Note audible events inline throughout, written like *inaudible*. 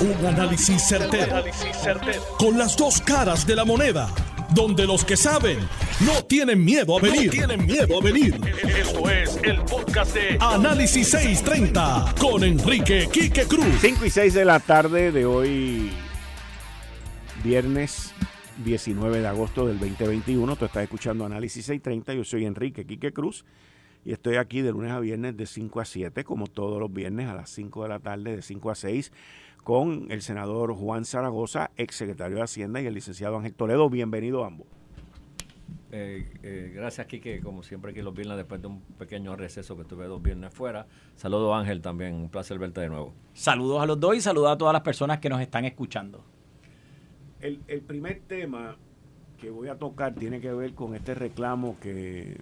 Un análisis certero, Con las dos caras de la moneda. Donde los que saben no tienen miedo a venir. tienen miedo a venir. Esto es el podcast de Análisis 630 con Enrique Quique Cruz. 5 y 6 de la tarde de hoy, viernes 19 de agosto del 2021. Tú estás escuchando Análisis 630. Yo soy Enrique Quique Cruz y estoy aquí de lunes a viernes de 5 a 7, como todos los viernes a las 5 de la tarde, de 5 a 6 con el senador Juan Zaragoza, ex secretario de Hacienda, y el licenciado Ángel Toledo. Bienvenido ambos. Eh, eh, gracias, Kike. Como siempre, aquí los viernes, después de un pequeño receso que tuve dos viernes fuera. Saludos, Ángel, también. Un placer verte de nuevo. Saludos a los dos y saludos a todas las personas que nos están escuchando. El, el primer tema que voy a tocar tiene que ver con este reclamo que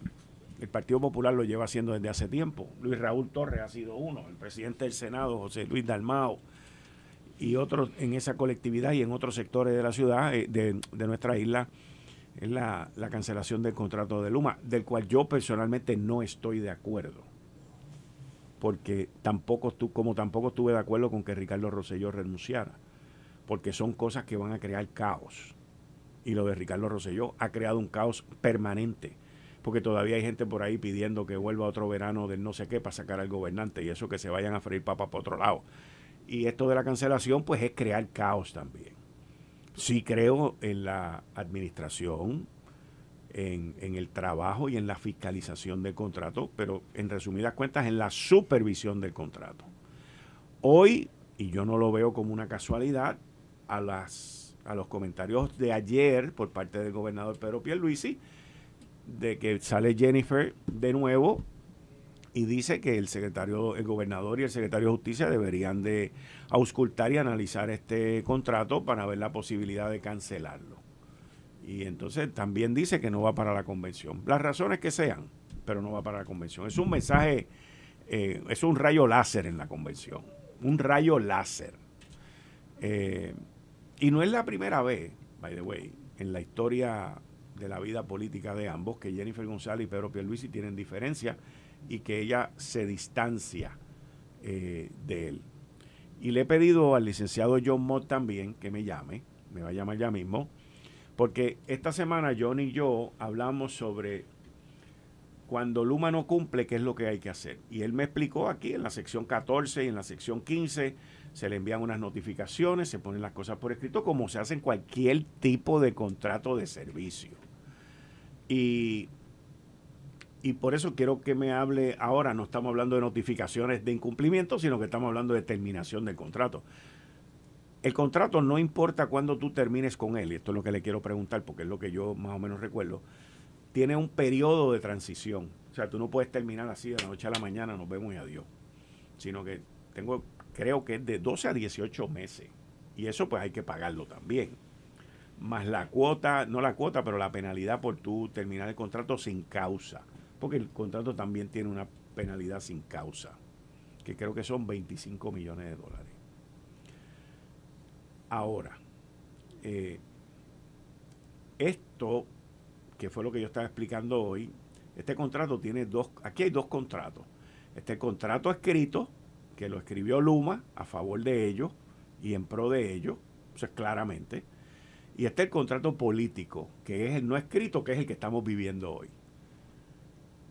el Partido Popular lo lleva haciendo desde hace tiempo. Luis Raúl Torres ha sido uno, el presidente del Senado, José Luis Dalmao, y otros en esa colectividad y en otros sectores de la ciudad, eh, de, nuestra isla, es la, cancelación del contrato de Luma, del cual yo personalmente no estoy de acuerdo. Porque tampoco como tampoco estuve de acuerdo con que Ricardo Rosselló renunciara. Porque son cosas que van a crear caos. Y lo de Ricardo Rosselló ha creado un caos permanente. Porque todavía hay gente por ahí pidiendo que vuelva otro verano del no sé qué para sacar al gobernante y eso que se vayan a freír papas para otro lado. Y esto de la cancelación, pues es crear caos también. Sí creo en la administración, en, el trabajo y en la fiscalización del contrato, pero en resumidas cuentas en la supervisión del contrato. Hoy, y yo no lo veo como una casualidad, a, las, a los comentarios de ayer por parte del gobernador Pedro Pierluisi, de que sale Jennifer de nuevo y dice que el secretario, el gobernador y el secretario de justicia deberían de auscultar y analizar este contrato para ver la posibilidad de cancelarlo. Y entonces también dice que no va para la convención. Las razones que sean, pero no va para la convención. Es un mensaje, eh, es un rayo láser en la convención. Un rayo láser. Eh, y no es la primera vez, by the way, en la historia de la vida política de ambos, que Jennifer González y Pedro Pierluisi tienen diferencias y que ella se distancia eh, de él. Y le he pedido al licenciado John Mott también que me llame, me va a llamar ya mismo, porque esta semana John y yo hablamos sobre cuando Luma no cumple, qué es lo que hay que hacer. Y él me explicó aquí en la sección 14 y en la sección 15, se le envían unas notificaciones, se ponen las cosas por escrito, como se hace en cualquier tipo de contrato de servicio. Y y por eso quiero que me hable ahora, no estamos hablando de notificaciones de incumplimiento, sino que estamos hablando de terminación del contrato. El contrato no importa cuándo tú termines con él, y esto es lo que le quiero preguntar, porque es lo que yo más o menos recuerdo, tiene un periodo de transición. O sea, tú no puedes terminar así de la noche a la mañana, nos vemos y adiós. Sino que tengo, creo que es de 12 a 18 meses. Y eso pues hay que pagarlo también. Más la cuota, no la cuota, pero la penalidad por tú terminar el contrato sin causa porque el contrato también tiene una penalidad sin causa, que creo que son 25 millones de dólares. Ahora, eh, esto, que fue lo que yo estaba explicando hoy, este contrato tiene dos, aquí hay dos contratos. Este contrato escrito, que lo escribió Luma a favor de ellos y en pro de ellos, sea, claramente. Y este es el contrato político, que es el no escrito, que es el que estamos viviendo hoy.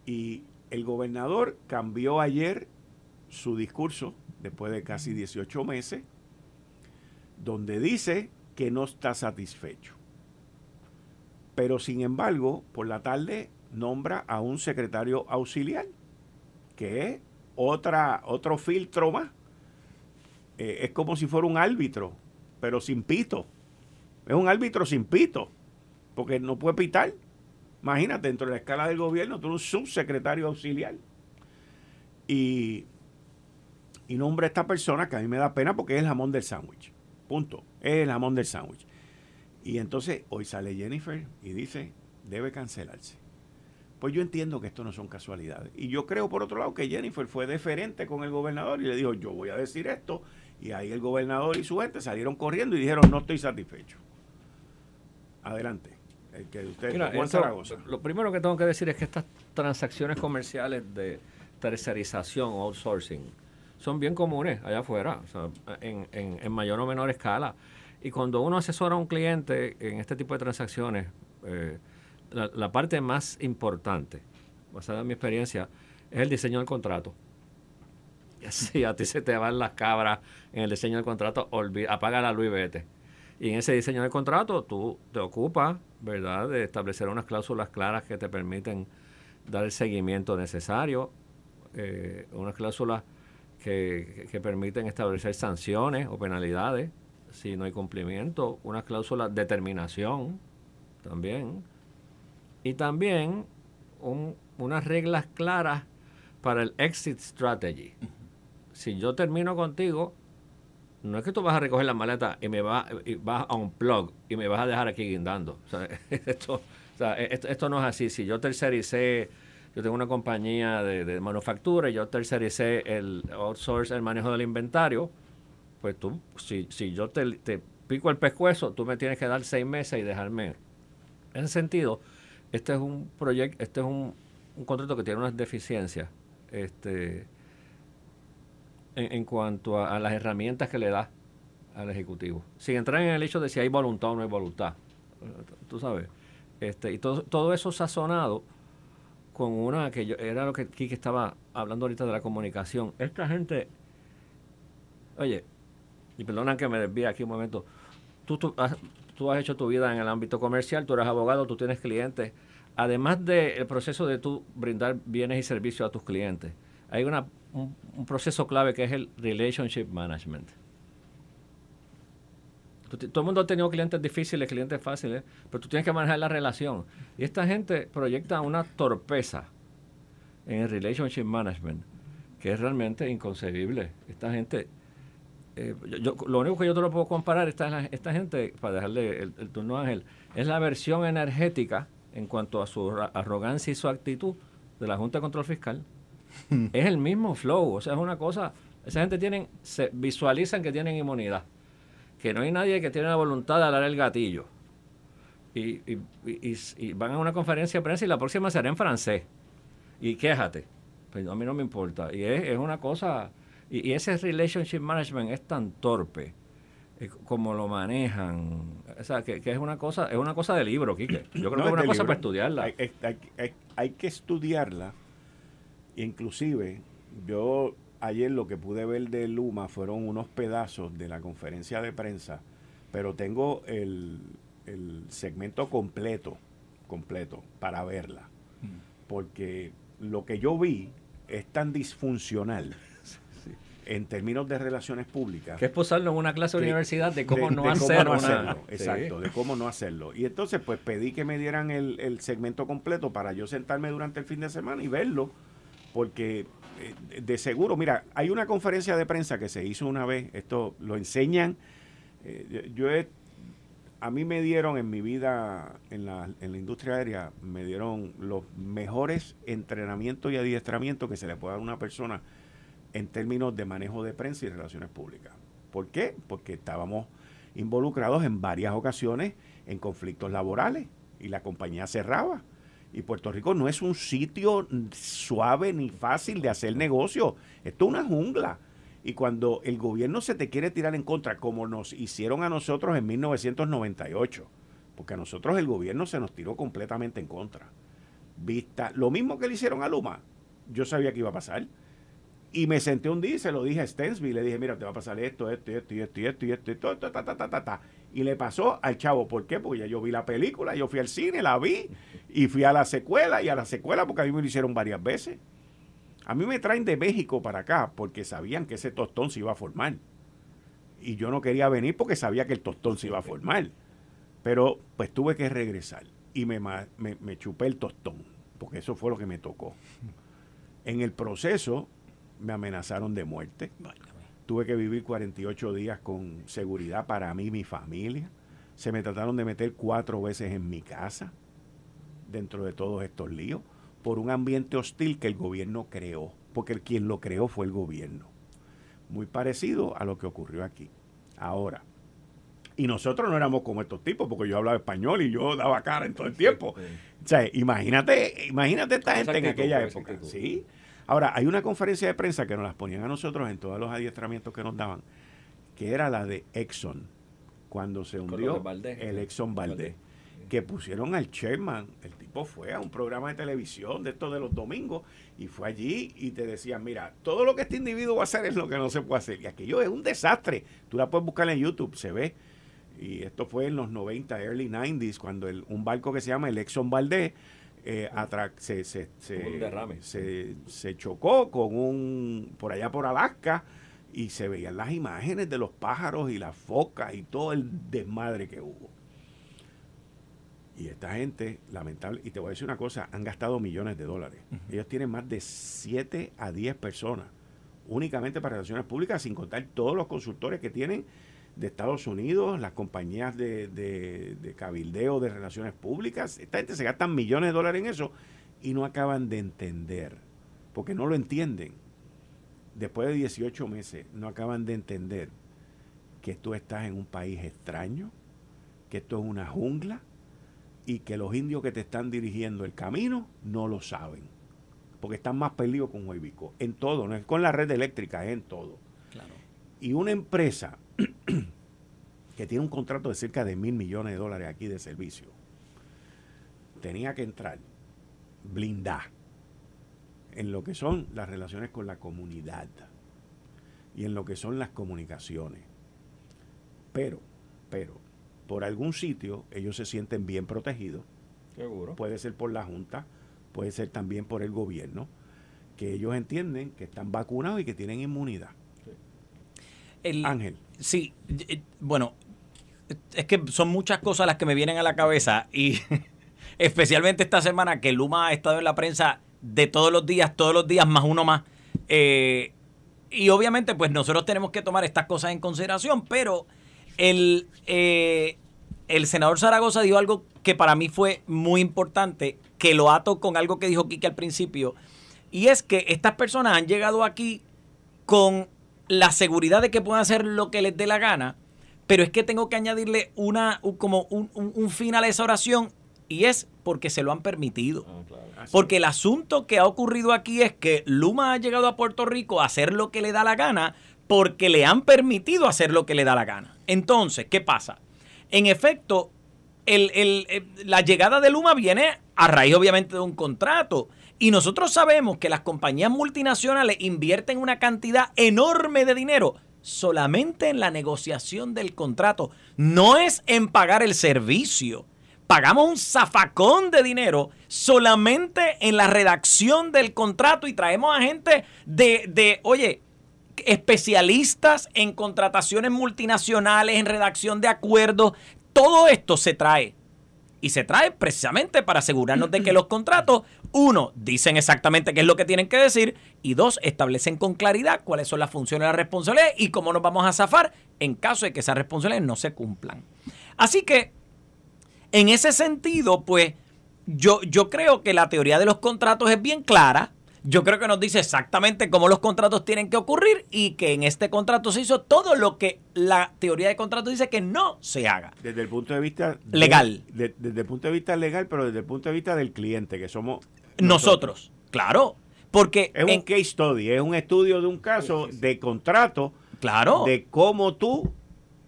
Y el gobernador cambió ayer su discurso, después de casi 18 meses, donde dice que no está satisfecho. Pero sin embargo, por la tarde nombra a un secretario auxiliar, que es otra, otro filtro más. Eh, es como si fuera un árbitro, pero sin pito. Es un árbitro sin pito, porque no puede pitar. Imagínate, dentro de la escala del gobierno, tú eres un subsecretario auxiliar. Y, y nombra a esta persona que a mí me da pena porque es el jamón del sándwich. Punto. Es el jamón del sándwich. Y entonces hoy sale Jennifer y dice, debe cancelarse. Pues yo entiendo que esto no son casualidades. Y yo creo, por otro lado, que Jennifer fue deferente con el gobernador y le dijo, yo voy a decir esto. Y ahí el gobernador y su gente salieron corriendo y dijeron, no estoy satisfecho. Adelante lo primero que tengo que decir es que estas transacciones comerciales de tercerización o outsourcing son bien comunes allá afuera, en, en, mayor o menor escala. Y cuando uno asesora a un cliente en este tipo de transacciones, eh, la, parte más importante, basada en mi experiencia, es el diseño del contrato. *laughs* Y así a ti se te van las cabras en el diseño del contrato, apaga la luz y vete. Y en ese diseño del contrato tú te ocupas, ¿verdad?, de establecer unas cláusulas claras que te permiten dar el seguimiento necesario, eh, unas cláusulas que, permiten establecer sanciones o penalidades si no hay cumplimiento, unas cláusulas de terminación también, y también unas reglas claras para el exit strategy. Si yo termino contigo, no es que tú vas a recoger la maleta y me vas, y vas a un plug y me vas a dejar aquí guindando. *laughs* esto, esto, no es así. Si yo tercericé, yo tengo una compañía de, manufactura y yo tercericé el outsource, el manejo del inventario, pues tú, si, yo te, pico el pescuezo, tú me tienes que dar seis meses y dejarme. En ese sentido, este es un proyecto, este es un contrato que tiene unas deficiencias. Este, en, cuanto a, las herramientas que le da al Ejecutivo. Sin entrar en el hecho de si hay voluntad o no hay voluntad. Tú sabes. Este, y todo, todo eso sazonado con una que yo, era lo que Kike estaba hablando ahorita de la comunicación. Esta gente, oye, y perdona que me desvíe aquí un momento, tú, tú, has, tú has hecho tu vida en el ámbito comercial, tú eres abogado, tú tienes clientes. Además del proceso de tú brindar bienes y servicios a tus clientes, hay una un, proceso clave que es el relationship management. Todo el mundo ha tenido clientes difíciles, clientes fáciles, pero tú tienes que manejar la relación. Y esta gente proyecta una torpeza en el relationship management que es realmente inconcebible. Esta gente, eh, lo único que yo te lo puedo comparar, esta, esta gente, para dejarle el, el turno a Ángel, es la versión energética en cuanto a su arrogancia y su actitud de la Junta de Control Fiscal *laughs* es el mismo flow. O sea, es una cosa. Esa gente tienen, se visualizan que tienen inmunidad. Que no hay nadie que tiene la voluntad de hablar el gatillo. Y, van a una conferencia de prensa y la próxima será en francés. Y quéjate. Pues a mí no me importa. Y es, una cosa. Y, ese relationship management es tan torpe eh, como lo manejan. O sea, que, es una cosa es una cosa de libro, Quique. Yo creo que es una cosa para estudiarla. hay que estudiarla Inclusive, yo ayer lo que pude ver de Luma fueron unos pedazos de la conferencia de prensa, pero tengo el, segmento completo, completo, para verla. Mm. Porque lo que yo vi es tan disfuncional *laughs* en términos de relaciones públicas. Que es posarlo en una clase de, universidad de cómo no, hacerlo. Exacto, de cómo no hacerlo. Y entonces, pues pedí que me dieran el, el, segmento completo para yo sentarme durante el fin de semana y verlo porque eh, de seguro, mira, hay una conferencia de prensa que se hizo una vez, esto lo enseñan, eh, yo he, a mí me dieron en mi vida en la, en la industria aérea, me dieron los mejores entrenamientos y adiestramientos que se le puede dar a una persona en términos de manejo de prensa y relaciones públicas. ¿Por qué? Porque estábamos involucrados en varias ocasiones en conflictos laborales y la compañía cerraba. Y Puerto Rico no es un sitio suave ni fácil de hacer negocio. Esto es una jungla. Y cuando el gobierno se te quiere tirar en contra, como nos hicieron a nosotros en 1998, porque a nosotros el gobierno se nos tiró completamente en contra. Vista, lo mismo que le hicieron a Luma, yo sabía que iba a pasar. Y me senté un día y se lo dije a Stensby, le dije, mira, te va a pasar esto, esto, esto, esto, esto, esto, y esto, ta, ta, ta, ta, ta. Y le pasó al chavo. ¿Por qué? Porque ya yo vi la película, yo fui al cine, la vi, y fui a la secuela, y a la secuela porque a mí me lo hicieron varias veces. A mí me traen de México para acá porque sabían que ese tostón se iba a formar. Y yo no quería venir porque sabía que el tostón se iba a formar. Pero pues tuve que regresar y me, me, chupé el tostón, porque eso fue lo que me tocó. En el proceso me amenazaron de muerte. Tuve que vivir 48 días con seguridad para mí y mi familia. Se me trataron de meter cuatro veces en mi casa dentro de todos estos líos por un ambiente hostil que el gobierno creó, porque quien lo creó fue el gobierno. Muy parecido a lo que ocurrió aquí. Ahora, y nosotros no éramos como estos tipos, porque yo hablaba español y yo daba cara en todo el tiempo. O sea, imagínate, imagínate esta gente en aquella época. ¿sí? Ahora, hay una conferencia de prensa que nos las ponían a nosotros en todos los adiestramientos que nos daban, que era la de Exxon, cuando se hundió el Exxon Valdez que pusieron al chairman. El tipo fue a un programa de televisión de estos de los domingos y fue allí y te decían, mira, todo lo que este individuo va a hacer es lo que no se puede hacer. Y aquello es un desastre. Tú la puedes buscar en YouTube, se ve. Y esto fue en los 90, early 90s, cuando un barco que se llama el Exxon Valdez eh, se, se, se, se, chocó con un, por allá por Alaska, y se veían las imágenes de los pájaros y las focas y todo el desmadre que hubo. Y esta gente, lamentable, y te voy a decir una cosa, han gastado millones de dólares. Ellos tienen más de 7 a 10 personas únicamente para relaciones públicas, sin contar todos los consultores que tienen de Estados Unidos, las compañías de, de, cabildeo de relaciones públicas. Esta gente se gastan millones de dólares en eso y no acaban de entender, porque no lo entienden. Después de 18 meses, no acaban de entender que tú estás en un país extraño, que esto es una jungla, y que los indios que te están dirigiendo el camino no lo saben. Porque están más perdidos con Huevico. En todo, no es con la red eléctrica, es en todo. Y una empresa que tiene un contrato de cerca de mil millones de dólares aquí de servicio, tenía que entrar blindar en lo que son las relaciones con la comunidad y en lo que son las comunicaciones. Pero, pero, por algún sitio ellos se sienten bien protegidos. Seguro. Puede ser por la Junta, puede ser también por el gobierno, que ellos entienden que están vacunados y que tienen inmunidad. Ángel. Sí, bueno, es que son muchas cosas las que me vienen a la cabeza y *laughs* especialmente esta semana que Luma ha estado en la prensa de todos los días, todos los días más uno más. Eh, y obviamente pues nosotros tenemos que tomar estas cosas en consideración, pero el, eh, el senador Zaragoza dijo algo que para mí fue muy importante, que lo ato con algo que dijo Kike al principio, y es que estas personas han llegado aquí con la seguridad de que pueden hacer lo que les dé la gana, pero es que tengo que añadirle una, como un, un, final a esa oración, y es porque se lo han permitido. Ah, porque el asunto que ha ocurrido aquí es que Luma ha llegado a Puerto Rico a hacer lo que le da la gana porque le han permitido hacer lo que le da la gana. Entonces, ¿qué pasa? En efecto, la llegada de Luma viene a raíz obviamente de un contrato. Y nosotros sabemos que las compañías multinacionales invierten una cantidad enorme de dinero solamente en la negociación del contrato. No es en pagar el servicio. Pagamos un zafacón de dinero solamente en la redacción del contrato y traemos a gente de, de oye, especialistas en contrataciones multinacionales, en redacción de acuerdos. Todo esto se trae. Y se trae precisamente para asegurarnos de que los contratos, uno, dicen exactamente qué es lo que tienen que decir, y dos, establecen con claridad cuáles son las funciones y las responsabilidades y cómo nos vamos a zafar en caso de que esas responsabilidades no se cumplan. Así que, en ese sentido, pues, yo, yo creo que la teoría de los contratos es bien clara yo creo que nos dice exactamente cómo los contratos tienen que ocurrir y que en este contrato se hizo todo lo que la teoría de contrato dice que no se haga. Desde el punto de vista legal. desde el punto de vista legal, pero desde el punto de vista del cliente, que somos nosotros. claro. Porque es un case study, es un estudio de un caso de contrato. Claro. De cómo tú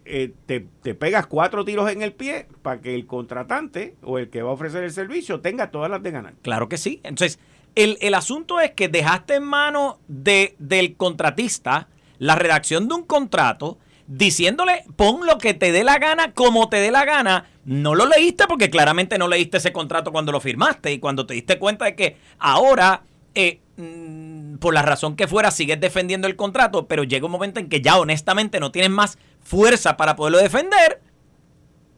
eh, te, te, pegas cuatro tiros en el pie para que el contratante o el que va a ofrecer el servicio tenga todas las de ganar. Claro que sí. Entonces, el, asunto es que dejaste en manos de, del contratista la redacción de un contrato diciéndole pon lo que te dé la gana como te dé la gana. No lo leíste porque claramente no leíste ese contrato cuando lo firmaste y cuando te diste cuenta de que ahora, eh, mm, por la razón que fuera, sigues defendiendo el contrato, pero llega un momento en que ya honestamente no tienes más fuerza para poderlo defender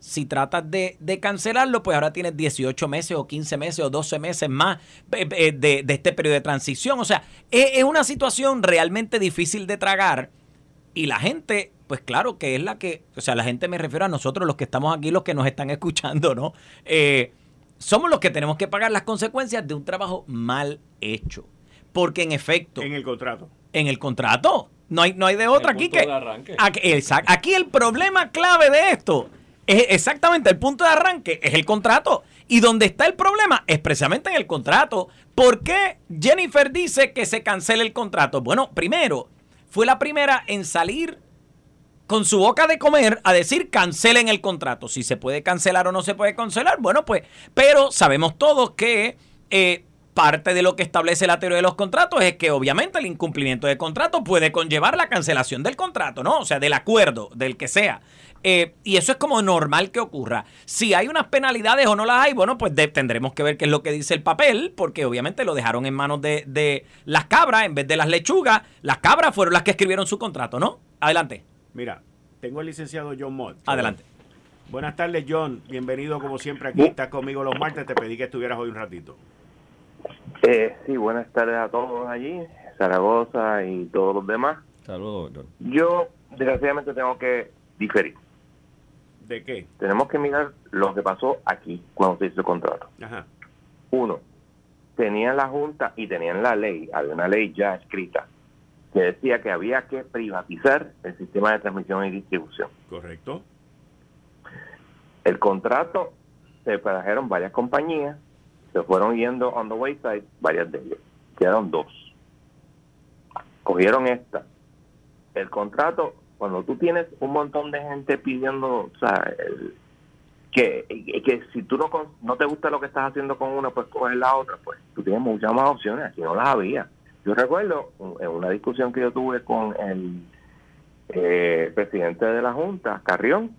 si tratas de, cancelarlo, pues ahora tienes 18 meses o 15 meses o 12 meses más de, de este periodo de transición. O sea, es, una situación realmente difícil de tragar y la gente, pues claro que es la que, o sea, la gente me refiero a nosotros, los que estamos aquí, los que nos están escuchando, ¿no? Eh, somos los que tenemos que pagar las consecuencias de un trabajo mal hecho. Porque en efecto... En el contrato. En el contrato. No hay, no hay de otra aquí que... Aquí, aquí el problema clave de esto Exactamente el punto de arranque, es el contrato. Y donde está el problema es precisamente en el contrato. ¿Por qué Jennifer dice que se cancele el contrato? Bueno, primero, fue la primera en salir con su boca de comer a decir cancelen el contrato. Si se puede cancelar o no se puede cancelar, bueno, pues, pero sabemos todos que eh, parte de lo que establece la teoría de los contratos es que obviamente el incumplimiento de contrato puede conllevar la cancelación del contrato, ¿no? O sea, del acuerdo, del que sea. Eh, y eso es como normal que ocurra. Si hay unas penalidades o no las hay, bueno, pues tendremos que ver qué es lo que dice el papel, porque obviamente lo dejaron en manos de, de las cabras en vez de las lechugas. Las cabras fueron las que escribieron su contrato, ¿no? Adelante. Mira, tengo el licenciado John Mott. Adelante. Buenas tardes, John. Bienvenido como siempre aquí. Estás conmigo los martes. Te pedí que estuvieras hoy un ratito. Eh, sí, buenas tardes a todos allí, Zaragoza y todos los demás. Saludos, Yo, desgraciadamente, tengo que diferir. ¿De qué? Tenemos que mirar lo que pasó aquí cuando se hizo el contrato. Ajá. Uno, tenían la Junta y tenían la ley, había una ley ya escrita, que decía que había que privatizar el sistema de transmisión y distribución. Correcto. El contrato se trajeron varias compañías, se fueron yendo on the wayside varias de ellas. Quedaron dos. Cogieron esta. El contrato, cuando tú tienes un montón de gente pidiendo, o sea, que, que si tú no, no te gusta lo que estás haciendo con una, pues coges la otra, pues tú tienes muchas más opciones, aquí no las había. Yo recuerdo en una discusión que yo tuve con el eh, presidente de la Junta, Carrión,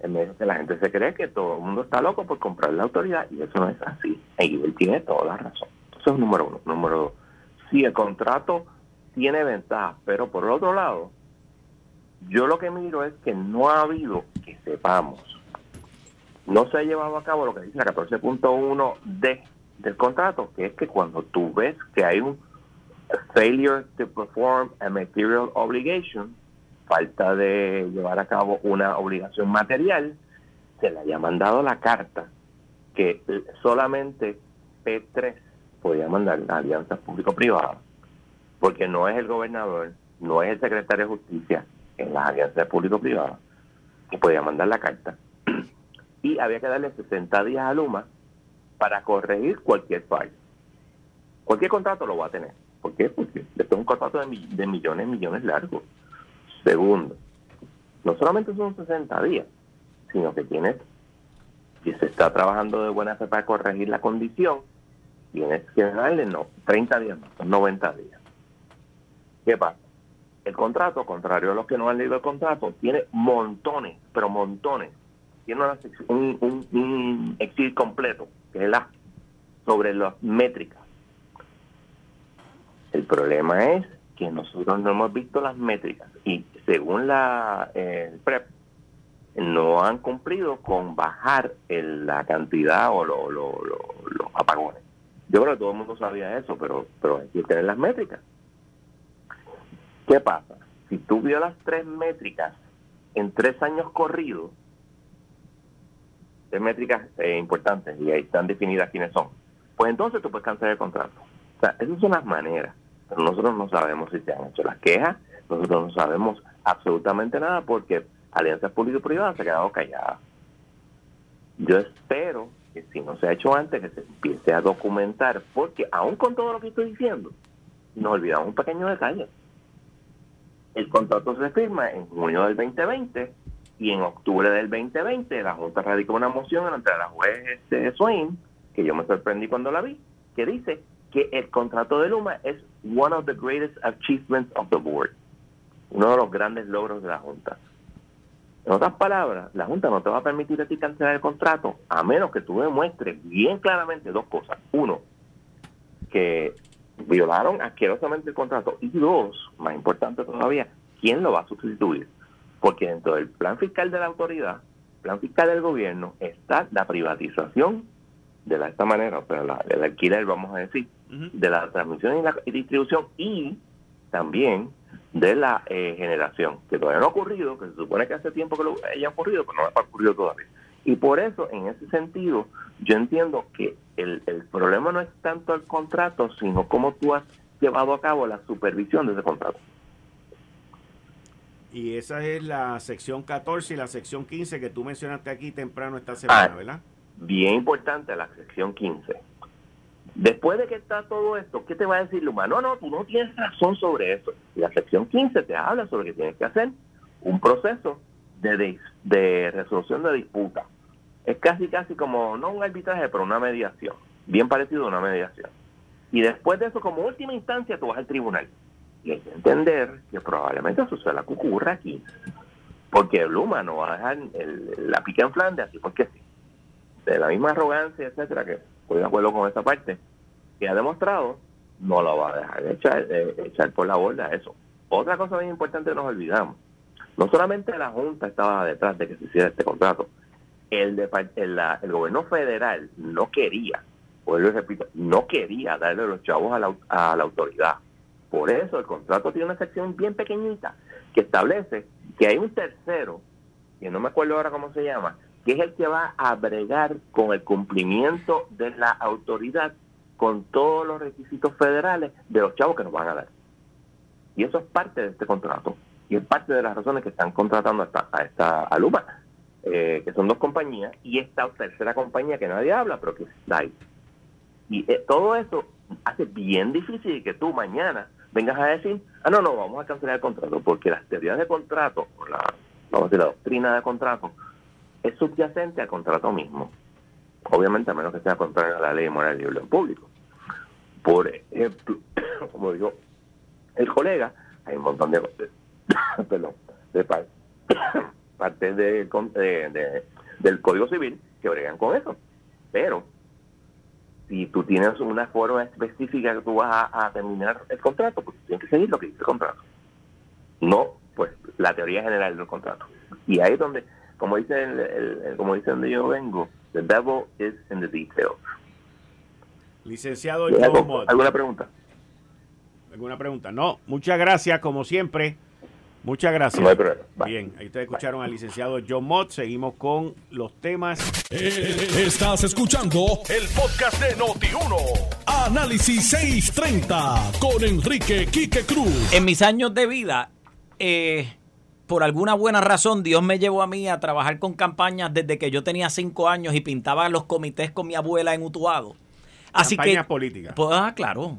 en medio que la gente se cree que todo el mundo está loco por comprar la autoridad y eso no es así. Y él tiene toda la razón. Eso es número uno. Número dos, si el contrato tiene ventajas, pero por el otro lado, yo lo que miro es que no ha habido, que sepamos, no se ha llevado a cabo lo que dice la 14.1D del contrato, que es que cuando tú ves que hay un failure to perform a material obligation, falta de llevar a cabo una obligación material, se le haya mandado la carta que solamente P3 podía mandar la alianza público-privada, porque no es el gobernador, no es el secretario de justicia en las alianzas público-privadas que podía mandar la carta. *clears throat* Y había que darle 60 días a Luma para corregir cualquier fallo. Cualquier contrato lo va a tener. ¿Por qué? Porque es un contrato de, de millones, millones largos. Segundo, no solamente son 60 días, sino que tienes, si se está trabajando de buena fe para corregir la condición, tienes que darle no, 30 días más, 90 días. ¿Qué pasa? El contrato, contrario a los que no han leído el contrato, tiene montones, pero montones. Tiene un, un, un exil completo, que es la sobre las métricas. El problema es que nosotros no hemos visto las métricas y según la el PREP no han cumplido con bajar la cantidad o los apagones. Yo creo que todo el mundo sabía eso, pero, pero hay que tener las métricas. ¿Qué pasa? Si tú violas tres métricas en tres años corridos, tres métricas eh, importantes y ahí están definidas quiénes son, pues entonces tú puedes cancelar el contrato. O sea, esas son las maneras. Pero nosotros no sabemos si se han hecho las quejas, nosotros no sabemos absolutamente nada porque Alianza Público-Privada se ha quedado callada. Yo espero que si no se ha hecho antes, que se empiece a documentar, porque aún con todo lo que estoy diciendo, nos olvidamos un pequeño detalle. El contrato se firma en junio del 2020 y en octubre del 2020 la Junta radicó una moción ante la juez este, Swain, que yo me sorprendí cuando la vi, que dice que el contrato de Luma es one of the greatest achievements of the board, uno de los grandes logros de la Junta. En otras palabras, la Junta no te va a permitir a ti cancelar el contrato a menos que tú demuestres bien claramente dos cosas. Uno, que violaron asquerosamente el contrato. Y dos, más importante todavía, ¿quién lo va a sustituir? Porque dentro del plan fiscal de la autoridad, plan fiscal del gobierno, está la privatización de esta manera, pero la, el alquiler, vamos a decir, de la transmisión y la distribución y también de la eh, generación, que todavía no ha ocurrido, que se supone que hace tiempo que lo haya ocurrido, pero no ha ocurrido todavía. Y por eso, en ese sentido, yo entiendo que el, el problema no es tanto el contrato, sino cómo tú has llevado a cabo la supervisión de ese contrato. Y esa es la sección 14 y la sección 15 que tú mencionaste aquí temprano esta semana, ah, ¿verdad? Bien importante la sección 15. Después de que está todo esto, ¿qué te va a decir Luma? No, no, tú no tienes razón sobre eso. Y la sección 15 te habla sobre que tienes que hacer un proceso de, resolución de disputa. Es casi, casi como, no un arbitraje, pero una mediación. Bien parecido a una mediación. Y después de eso, como última instancia, tú vas al tribunal. Y hay que entender que probablemente eso sea la que ocurra aquí. Porque Luma no va a dejar la pica en Flandes así porque sí. De la misma arrogancia, etcétera, que estoy de acuerdo con esa parte, que ha demostrado, no lo va a dejar echar, echar por la borda eso. Otra cosa bien importante nos olvidamos. No solamente la Junta estaba detrás de que se hiciera este contrato, el, de, el, el gobierno federal no quería, pues lo repito, no quería darle los chavos a la, a la autoridad por eso el contrato tiene una sección bien pequeñita que establece que hay un tercero, que no me acuerdo ahora cómo se llama, que es el que va a bregar con el cumplimiento de la autoridad con todos los requisitos federales de los chavos que nos van a dar. Y eso es parte de este contrato. Y es parte de las razones que están contratando a esta, a esta eh, que son dos compañías, y esta tercera compañía que nadie habla, pero que está ahí. Y eh, todo eso hace bien difícil que tú mañana vengas a decir, ah, no, no, vamos a cancelar el contrato, porque las teorías de contrato, o la, vamos a decir, la doctrina de contrato, es subyacente al contrato mismo. Obviamente, a menos que sea contrario a la ley moral y orden público. Por ejemplo, *coughs* como digo, el colega, hay un montón de, *coughs* perdón, de *coughs* parte de, de, del Código Civil que bregan con eso. Pero si tú tienes una forma específica que tú vas a, terminar el contrato, pues tienes que seguir lo que dice el contrato. No, pues, la teoría general del contrato. Y ahí es donde, como dice el, como dice donde yo vengo, the devil is in the details. Licenciado ¿Alguna pregunta? ¿Alguna pregunta? No, muchas gracias, como siempre. Muchas gracias. No hay problema. Bien, ahí ustedes escucharon al licenciado John Mott. Seguimos con los temas. Eh, estás escuchando el podcast de Noti1. Análisis 630 con Enrique Quique Cruz. En mis años de vida, eh, por alguna buena razón, Dios me llevó a mí a trabajar con campañas desde que yo tenía cinco años y pintaba los comités con mi abuela en Utuado. Así campañas políticas. Pues, ah, claro.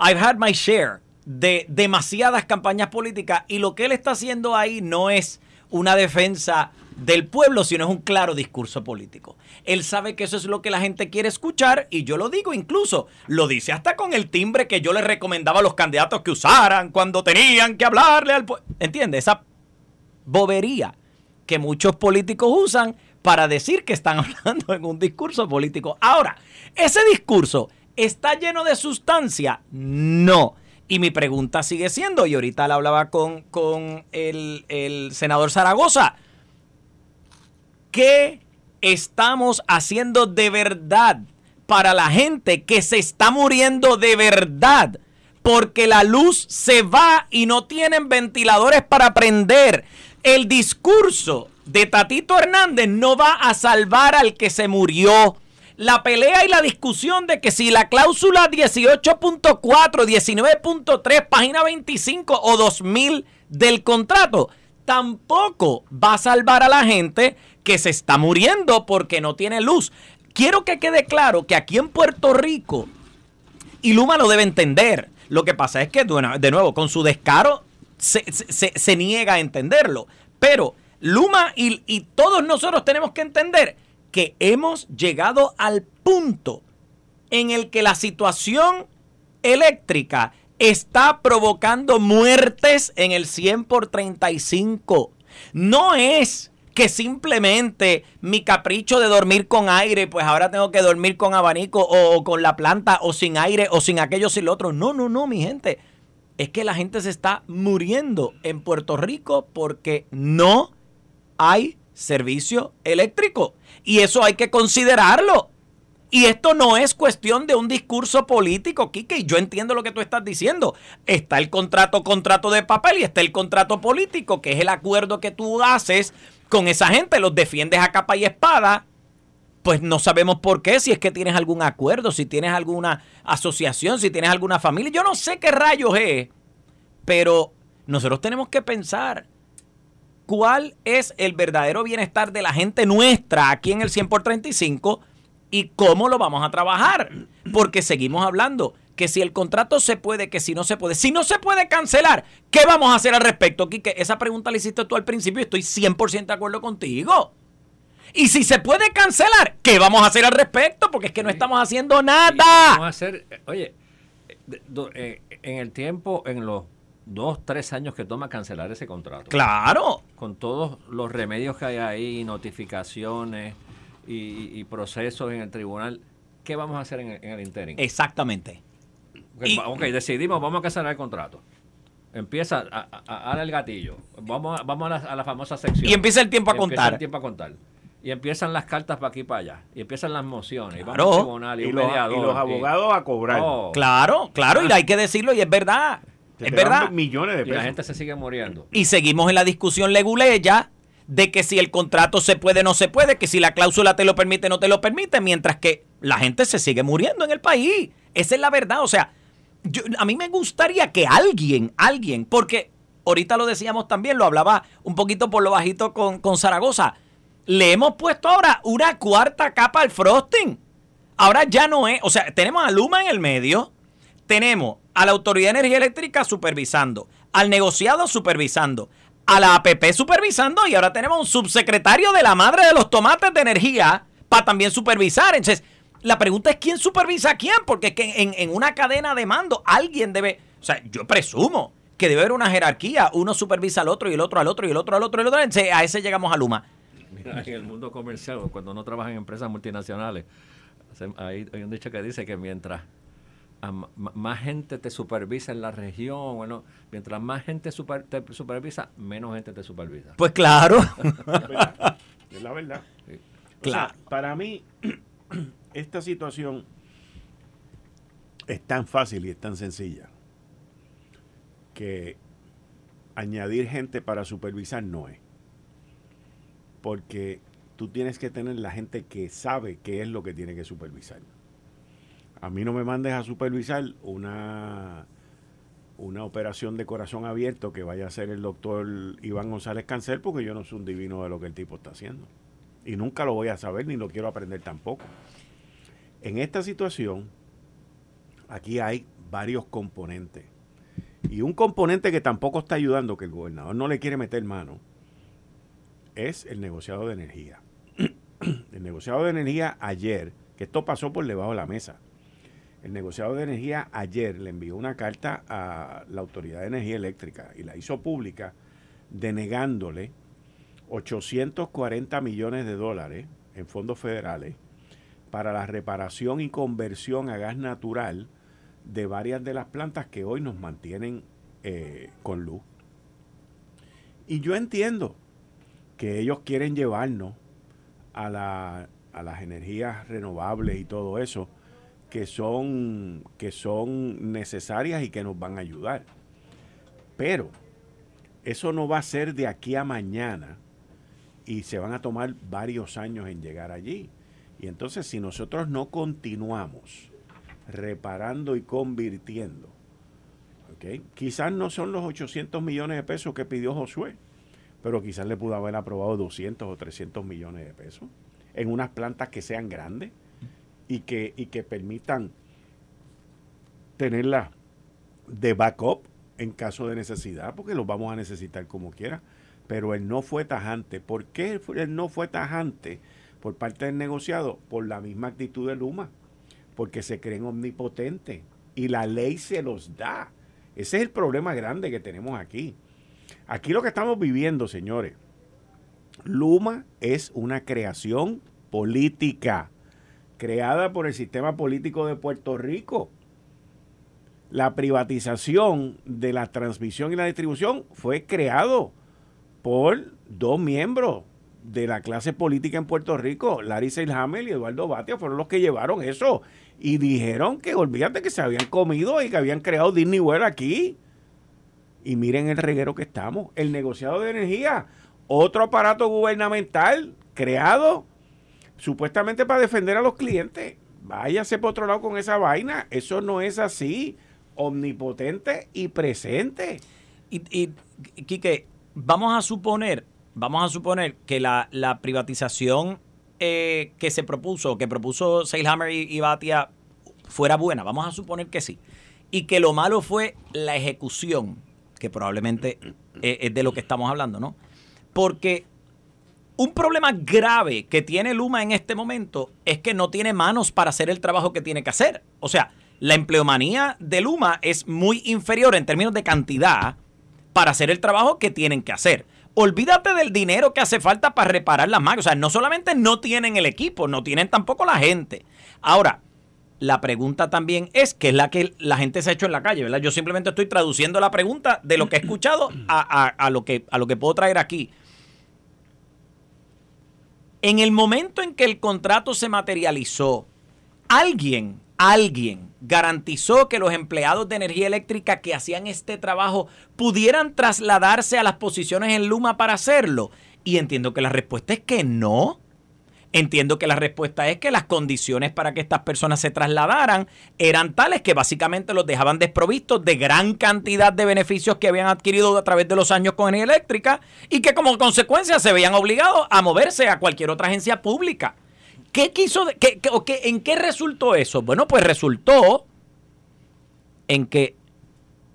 I've had my share de demasiadas campañas políticas y lo que él está haciendo ahí no es una defensa del pueblo, sino es un claro discurso político. Él sabe que eso es lo que la gente quiere escuchar y yo lo digo incluso, lo dice hasta con el timbre que yo le recomendaba a los candidatos que usaran cuando tenían que hablarle al pueblo. ¿Entiende? Esa bobería que muchos políticos usan para decir que están *laughs* hablando en un discurso político. Ahora, ¿ese discurso está lleno de sustancia? No. Y mi pregunta sigue siendo, y ahorita la hablaba con, con el, el senador Zaragoza, ¿qué estamos haciendo de verdad para la gente que se está muriendo de verdad? Porque la luz se va y no tienen ventiladores para prender. El discurso de Tatito Hernández no va a salvar al que se murió la pelea y la discusión de que si la cláusula 18.4, 19.3, página 25 o 2000 del contrato tampoco va a salvar a la gente que se está muriendo porque no tiene luz. Quiero que quede claro que aquí en Puerto Rico, y Luma lo debe entender, lo que pasa es que, de nuevo, con su descaro se, niega a entenderlo. Pero Luma y, todos nosotros tenemos que entender que hemos llegado al punto en el que la situación eléctrica está provocando muertes en el 100 por 35. No es que simplemente mi capricho de dormir con aire, pues ahora tengo que dormir con abanico o, con la planta o sin aire o sin aquello, sin lo otro. No, no, no, mi gente. Es que la gente se está muriendo en Puerto Rico porque no hay servicio eléctrico. Y eso hay que considerarlo. Y esto no es cuestión de un discurso político, Kike. Yo entiendo lo que tú estás diciendo. Está el contrato, contrato de papel y está el contrato político, que es el acuerdo que tú haces con esa gente. Los defiendes a capa y espada. Pues no sabemos por qué, si es que tienes algún acuerdo, si tienes alguna asociación, si tienes alguna familia. Yo no sé qué rayos es, pero nosotros tenemos que pensar cuál es el verdadero bienestar de la gente nuestra aquí en el 100 por 35 y cómo lo vamos a trabajar. Porque seguimos hablando que si el contrato se puede, que si no se puede. Si no se puede cancelar, ¿qué vamos a hacer al respecto, Quique? Esa pregunta la hiciste tú al principio y estoy 100% de acuerdo contigo. Y si se puede cancelar, ¿qué vamos a hacer al respecto? Porque es que no estamos haciendo nada. Vamos a hacer, oye, eh, en el tiempo, en los dos, tres años que toma cancelar ese contrato. Claro. Con todos los remedios que hay ahí, notificaciones y, procesos en el tribunal, ¿qué vamos a hacer en el, en interim? Exactamente. ok, decidimos, vamos a cancelar el contrato. Empieza a, dar el gatillo. Vamos, vamos a, la, famosa sección. Y empieza el tiempo a contar. el tiempo a contar. Y empiezan las cartas para aquí y para allá. Y empiezan las mociones. Y, los, abogados a cobrar. Oh. Claro, claro. Y hay que decirlo y es verdad. Es verdad. Millones de pesos. Y la gente se sigue muriendo. Y seguimos en la discusión leguleya de que si el contrato se puede o no se puede, que si la cláusula te lo permite o no te lo permite, mientras que la gente se sigue muriendo en el país. Esa es la verdad. O sea, yo, a mí me gustaría que alguien, alguien, porque ahorita lo decíamos también, lo hablaba un poquito por lo bajito con, con Zaragoza, le hemos puesto ahora una cuarta capa al frosting. Ahora ya no es, o sea, tenemos a Luma en el medio, tenemos a la Autoridad de Energía Eléctrica supervisando, al negociado supervisando, a la APP supervisando y ahora tenemos un subsecretario de la madre de los tomates de energía para también supervisar. Entonces, la pregunta es quién supervisa a quién, porque es que en, una cadena de mando alguien debe, o sea, yo presumo que debe haber una jerarquía, uno supervisa al otro y el otro al otro y el otro al otro y el otro, entonces a ese llegamos a Luma. Mira, en el mundo comercial, cuando uno trabaja en empresas multinacionales, hay un dicho que dice que mientras más gente te supervisa en la región, bueno, mientras más gente te supervisa, menos gente te supervisa. Pues claro. es *laughs* la verdad. Claro. para mí, *clears throat* esta situación es tan fácil y es tan sencilla que añadir gente para supervisar no es. Porque tú tienes que tener la gente que sabe qué es lo que tiene que supervisar a mí no me mandes a supervisar una, una operación de corazón abierto que vaya a hacer el doctor Iván González Cancel porque yo no soy un divino de lo que el tipo está haciendo. Y nunca lo voy a saber ni lo quiero aprender tampoco. En esta situación, aquí hay varios componentes. Y un componente que tampoco está ayudando, que el gobernador no le quiere meter mano, es el negociado de energía. *clears throat* el negociado de energía ayer, que esto pasó por debajo de la mesa, el negociado de energía ayer le envió una carta a la Autoridad de Energía Eléctrica y la hizo pública denegándole 840 millones de dólares en fondos federales para la reparación y conversión a gas natural de varias de las plantas que hoy nos mantienen eh, con luz. Y yo entiendo que ellos quieren llevarnos a, la, a las energías renovables y todo eso, que son, que son necesarias y que nos van a ayudar. Pero eso no va a ser de aquí a mañana y se van a tomar varios años en llegar allí. Y entonces si nosotros no continuamos reparando y convirtiendo, ¿okay? quizás no son los 800 millones de pesos que pidió Josué, pero quizás le pudo haber aprobado 200 o 300 millones de pesos en unas plantas que sean grandes y que, y que permitan tenerla de backup en caso de necesidad, porque los vamos a necesitar como quiera. Pero él no fue tajante. ¿Por qué él no fue tajante por parte del negociado? Por la misma actitud de Luma, porque se creen omnipotentes y la ley se los da. Ese es el problema grande que tenemos aquí. Aquí lo que estamos viviendo, señores, Luma es una creación política creada por el sistema político de Puerto Rico. La privatización de la transmisión y la distribución fue creado por dos miembros de la clase política en Puerto Rico, Larry Seilhammer y Eduardo Batia, fueron los que llevaron eso y dijeron que olvídate que se habían comido y que habían creado Disney World aquí. Y miren el reguero que estamos, el negociado de energía, otro aparato gubernamental creado supuestamente para defender a los clientes. Váyase por otro lado con esa vaina. Eso no es así. Omnipotente y presente. Y, y Quique, vamos a suponer vamos a suponer que la, privatización eh, que se propuso, que propuso Seilhammer y, y Batia fuera buena, vamos a suponer que sí, y que lo malo fue la ejecución, que probablemente es de lo que estamos hablando, ¿no? Porque un problema grave que tiene Luma en este momento es que no tiene manos para hacer el trabajo que tiene que hacer. O sea, la empleomanía de Luma es muy inferior en términos de cantidad para hacer el trabajo que tienen que hacer. Olvídate del dinero que hace falta para reparar las máquinas. O sea, no solamente no tienen el equipo, no tienen tampoco la gente. Ahora, la pregunta también es, que es la que la gente se ha hecho en la calle, ¿verdad? Yo simplemente estoy traduciendo la pregunta de lo que he escuchado a, lo, que, a lo que puedo traer aquí. En el momento en que el contrato se materializó, alguien, alguien garantizó que los empleados de energía eléctrica que hacían este trabajo pudieran trasladarse a las posiciones en Luma para hacerlo. Y entiendo que la respuesta es que no. Entiendo que la respuesta es que las condiciones para que estas personas se trasladaran eran tales que básicamente los dejaban desprovistos de gran cantidad de beneficios que habían adquirido a través de los años con energía eléctrica y que como consecuencia se veían obligados a moverse a cualquier otra agencia pública. ¿Qué quiso? Qué, ¿En qué resultó eso? Bueno, pues resultó en que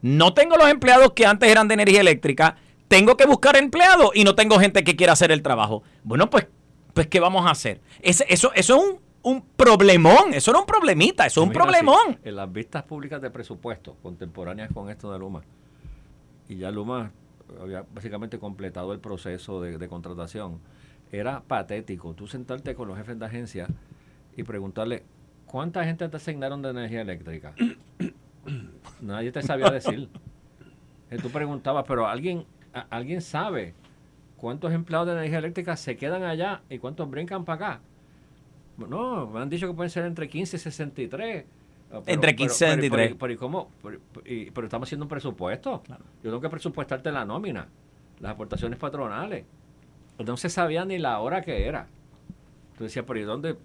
no tengo los empleados que antes eran de energía eléctrica, tengo que buscar empleados y no tengo gente que quiera hacer el trabajo. Bueno, pues pues ¿qué vamos a hacer? eso, eso es un, un problemón, eso no es un problemita, eso es un problemón. en las vistas públicas de presupuesto contemporáneas con esto de Luma, y ya Luma había básicamente completado el proceso de, contratación, era patético tú sentarte con los jefes de agencia y preguntarle, ¿cuánta gente te asignaron de energía eléctrica? Nadie te sabía decir. Y *laughs* tú preguntabas, pero alguien, alguien sabe ¿cuántos empleados de energía eléctrica se quedan allá y cuántos brincan para acá? No, me han dicho que pueden ser entre 15 y 63. Ah, entre 15 y 63. Pero, ¿y cómo? Pero, estamos haciendo un presupuesto. Yo tengo que presupuestarte la nómina, las aportaciones patronales. No se sabía ni la hora que era. Tú decías, pero ¿y dónde?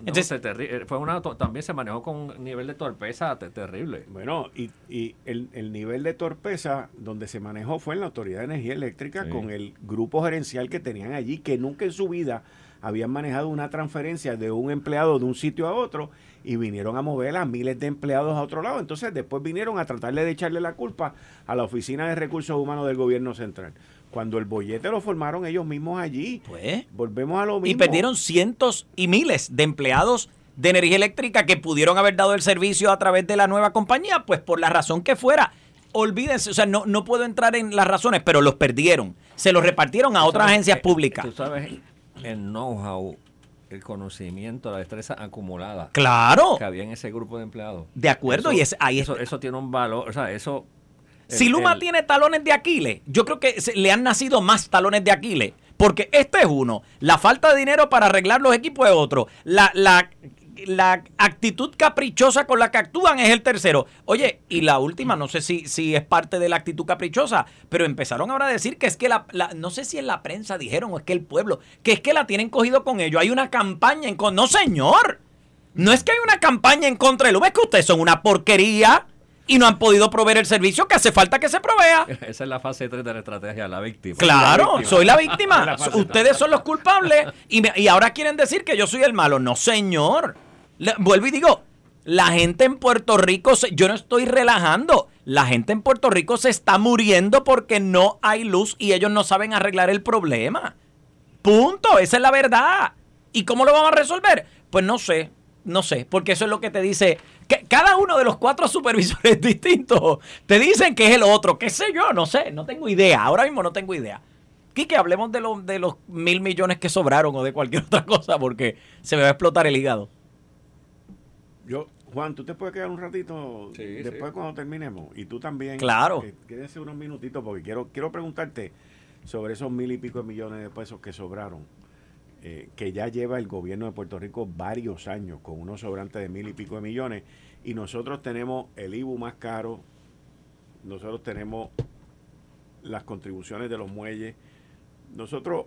Entonces, eh, fue una, también se manejó con un nivel de torpeza terrible. Bueno, y, y el, el, nivel de torpeza donde se manejó fue en la Autoridad de Energía Eléctrica con el grupo gerencial que tenían allí, que nunca en su vida habían manejado una transferencia de un empleado de un sitio a otro y vinieron a mover a miles de empleados a otro lado. Entonces después vinieron a tratarle de echarle la culpa a la Oficina de Recursos Humanos del Gobierno Central. Cuando el bollete lo formaron ellos mismos allí. Pues. Volvemos a lo mismo. Y perdieron cientos y miles de empleados de energía eléctrica que pudieron haber dado el servicio a través de la nueva compañía, pues por la razón que fuera. Olvídense, o sea, no, no puedo entrar en las razones, pero los perdieron. Se los repartieron a otras agencias públicas. Tú sabes el know-how, el conocimiento, la destreza acumulada. Claro. Que había en ese grupo de empleados. De acuerdo, y es, ahí eso, eso tiene un valor, o sea, eso si Luma tiene talones de Aquiles, yo creo que le han nacido más talones de Aquiles. Porque este es uno. La falta de dinero para arreglar los equipos es otro. La, la, la actitud caprichosa con la que actúan es el tercero. Oye, y la última, no sé si, si es parte de la actitud caprichosa, pero empezaron ahora a decir que es que la, no sé si en la prensa dijeron o es que el pueblo, que es que la tienen cogido con ellos. Hay una campaña en contra. No, señor. No es que hay una campaña en contra de Luma, es que ustedes son una porquería y no han podido proveer el servicio que hace falta que se provea. *laughs* Esa es la fase 3 de la estrategia, la víctima. Claro, soy la víctima. *laughs* Ustedes son los culpables y, y, ahora quieren decir que yo soy el malo. No, señor. vuelvo y digo, la gente en Puerto Rico, yo no estoy relajando. La gente en Puerto Rico se está muriendo porque no hay luz y ellos no saben arreglar el problema. Punto, esa es la verdad. ¿Y cómo lo vamos a resolver? Pues no sé, no sé, porque eso es lo que te dice. Que cada uno de los cuatro supervisores *laughs* distintos te dicen que es el otro. ¿Qué sé yo? No sé, no tengo idea. Ahora mismo no tengo idea. Quique, hablemos de, de los mil millones que sobraron o de cualquier *laughs* otra cosa porque se me va a explotar el hígado. Yo, Juan, tú te puedes quedar un ratito después cuando terminemos. Y tú también. Claro. Eh, quédese unos minutitos porque quiero, quiero preguntarte sobre esos mil y pico de millones de pesos que sobraron. Eh, que ya lleva el gobierno de Puerto Rico varios años con unos sobrantes de mil y pico de millones y nosotros tenemos el IBU más caro, nosotros tenemos las contribuciones de los muelles, nosotros